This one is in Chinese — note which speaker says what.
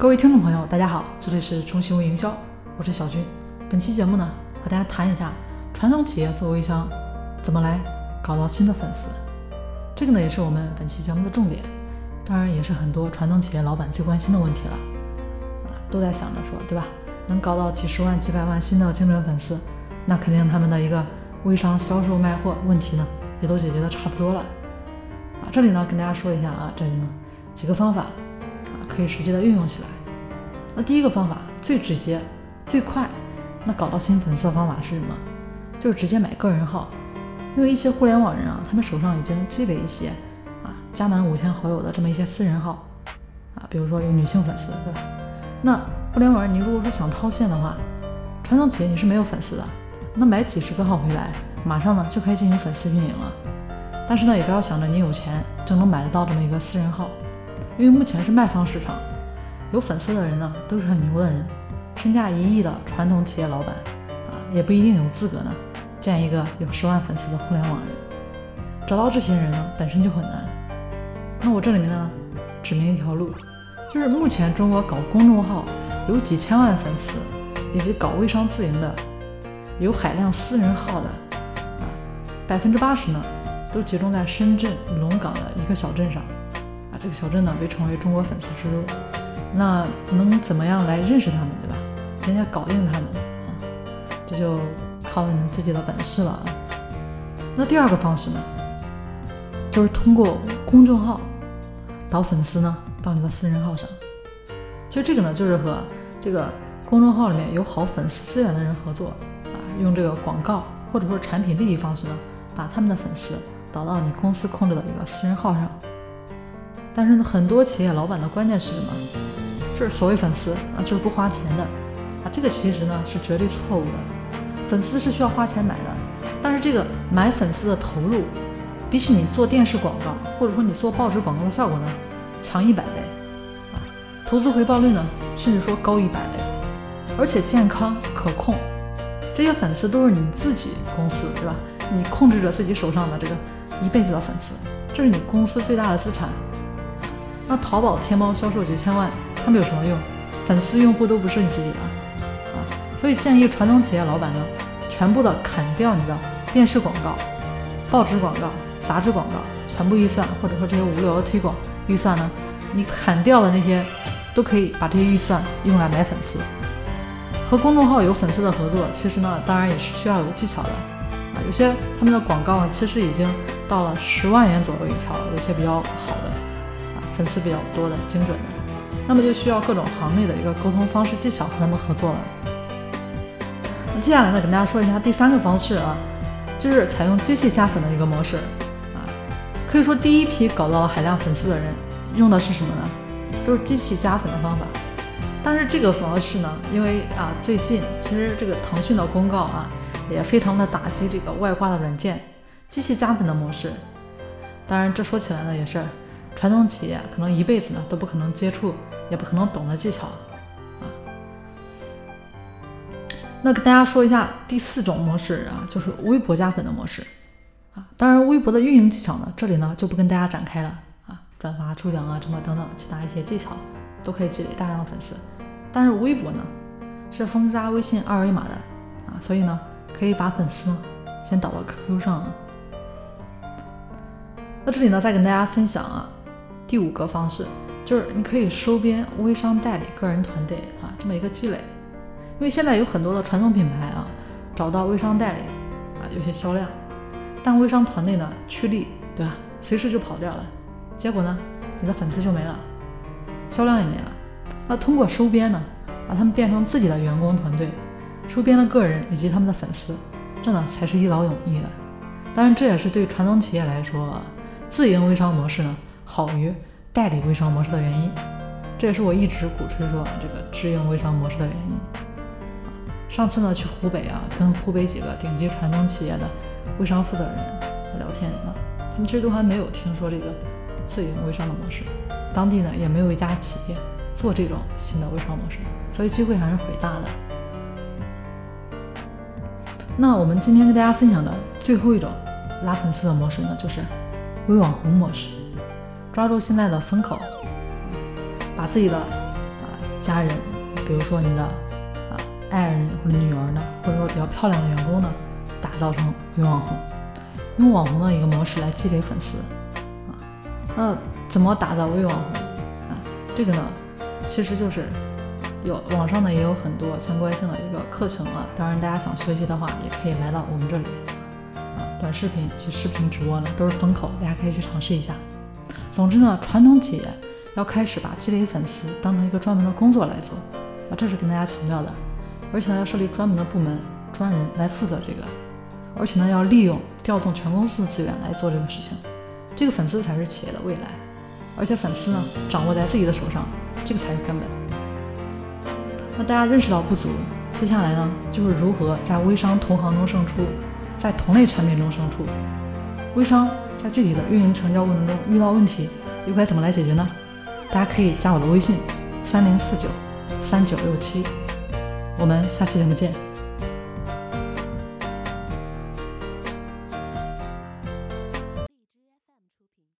Speaker 1: 各位听众朋友，大家好，这里是中新微营销，我是小军。本期节目呢，和大家谈一下传统企业做微商怎么来搞到新的粉丝。这个呢，也是我们本期节目的重点，当然也是很多传统企业老板最关心的问题了。啊，都在想着说，对吧？能搞到几十万、几百万新的精准粉丝，那肯定他们的一个微商销售卖货问题呢，也都解决的差不多了。啊，这里呢，跟大家说一下啊，这里呢几个方法。可以实际的运用起来。那第一个方法最直接、最快，那搞到新粉丝的方法是什么？就是直接买个人号。因为一些互联网人啊，他们手上已经积累一些啊加满五千好友的这么一些私人号啊，比如说有女性粉丝，对吧？那互联网人，你如果说想套现的话，传统企业你是没有粉丝的，那买几十个号回来，马上呢就可以进行粉丝运营了。但是呢，也不要想着你有钱就能买得到这么一个私人号。因为目前是卖方市场，有粉丝的人呢都是很牛的人，身价一亿的传统企业老板啊，也不一定有资格呢建一个有十万粉丝的互联网人。找到这些人呢本身就很难。那我这里面呢指明一条路，就是目前中国搞公众号有几千万粉丝，以及搞微商自营的有海量私人号的啊，百分之八十呢都集中在深圳龙岗的一个小镇上。这个小镇呢被称为中国粉丝之都，那能怎么样来认识他们，对吧？人家搞定他们啊，这就靠你们自己的本事了。那第二个方式呢，就是通过公众号导粉丝呢到你的私人号上。其实这个呢就是和这个公众号里面有好粉丝资源的人合作啊，用这个广告或者说产品利益方式呢，把他们的粉丝导到你公司控制的一个私人号上。但是呢，很多企业老板的观念是什么？就是所谓粉丝啊，就是不花钱的啊。这个其实呢是绝对错误的。粉丝是需要花钱买的，但是这个买粉丝的投入，比起你做电视广告或者说你做报纸广告的效果呢，强一百倍啊。投资回报率呢，甚至说高一百倍，而且健康可控。这些粉丝都是你自己公司对吧？你控制着自己手上的这个一辈子的粉丝，这是你公司最大的资产。那淘宝、天猫销售几千万，他们有什么用？粉丝用户都不是你自己的啊，所以建议传统企业老板呢，全部的砍掉你的电视广告、报纸广告、杂志广告，全部预算，或者说这些无聊的推广预算呢，你砍掉的那些，都可以把这些预算用来买粉丝。和公众号有粉丝的合作，其实呢，当然也是需要有技巧的啊。有些他们的广告呢，其实已经到了十万元左右一条，有些比较好的。粉丝比较多的精准的，那么就需要各种行内的一个沟通方式技巧和他们合作了。那接下来呢，跟大家说一下第三个方式啊，就是采用机器加粉的一个模式啊。可以说第一批搞到了海量粉丝的人用的是什么呢？都是机器加粉的方法。但是这个模式呢，因为啊最近其实这个腾讯的公告啊也非常的打击这个外挂的软件机器加粉的模式。当然这说起来呢也是。传统企业可能一辈子呢都不可能接触，也不可能懂的技巧啊。那跟大家说一下第四种模式啊，就是微博加粉的模式啊。当然，微博的运营技巧呢，这里呢就不跟大家展开了啊。转发、抽奖啊，什么等等其他一些技巧都可以积累大量的粉丝。但是微博呢是封杀微信二维码的啊，所以呢可以把粉丝呢先导到 QQ 上。那这里呢再跟大家分享啊。第五个方式就是你可以收编微商代理个人团队啊，这么一个积累。因为现在有很多的传统品牌啊，找到微商代理啊，有些销量，但微商团队呢趋利，对吧？随时就跑掉了，结果呢，你的粉丝就没了，销量也没了。那通过收编呢，把他们变成自己的员工团队，收编了个人以及他们的粉丝，这呢才是一劳永逸的。当然，这也是对传统企业来说，自营微商模式呢。好于代理微商模式的原因，这也是我一直鼓吹说这个直营微商模式的原因。啊，上次呢去湖北啊，跟湖北几个顶级传统企业的微商负责人聊天啊，他们其实都还没有听说这个自营微商的模式，当地呢也没有一家企业做这种新的微商模式，所以机会还是很大的。那我们今天跟大家分享的最后一种拉粉丝的模式呢，就是微网红模式。抓住现在的风口，把自己的啊家人，比如说你的啊爱人或者女儿呢，或者说比较漂亮的员工呢，打造成微网红，用网红的一个模式来积累粉丝啊。那怎么打造微网红啊？这个呢，其实就是有网上呢也有很多相关性的一个课程啊。当然，大家想学习的话，也可以来到我们这里啊，短视频去视频直播呢都是风口，大家可以去尝试一下。总之呢，传统企业要开始把积累粉丝当成一个专门的工作来做啊，这是跟大家强调的。而且呢，要设立专门的部门、专人来负责这个，而且呢，要利用调动全公司的资源来做这个事情。这个粉丝才是企业的未来，而且粉丝呢，掌握在自己的手上，这个才是根本。那大家认识到不足，接下来呢，就是如何在微商同行中胜出，在同类产品中胜出。微商在具体的运营成交过程中遇到问题，又该怎么来解决呢？大家可以加我的微信：三零四九三九六七，我们下期节目见。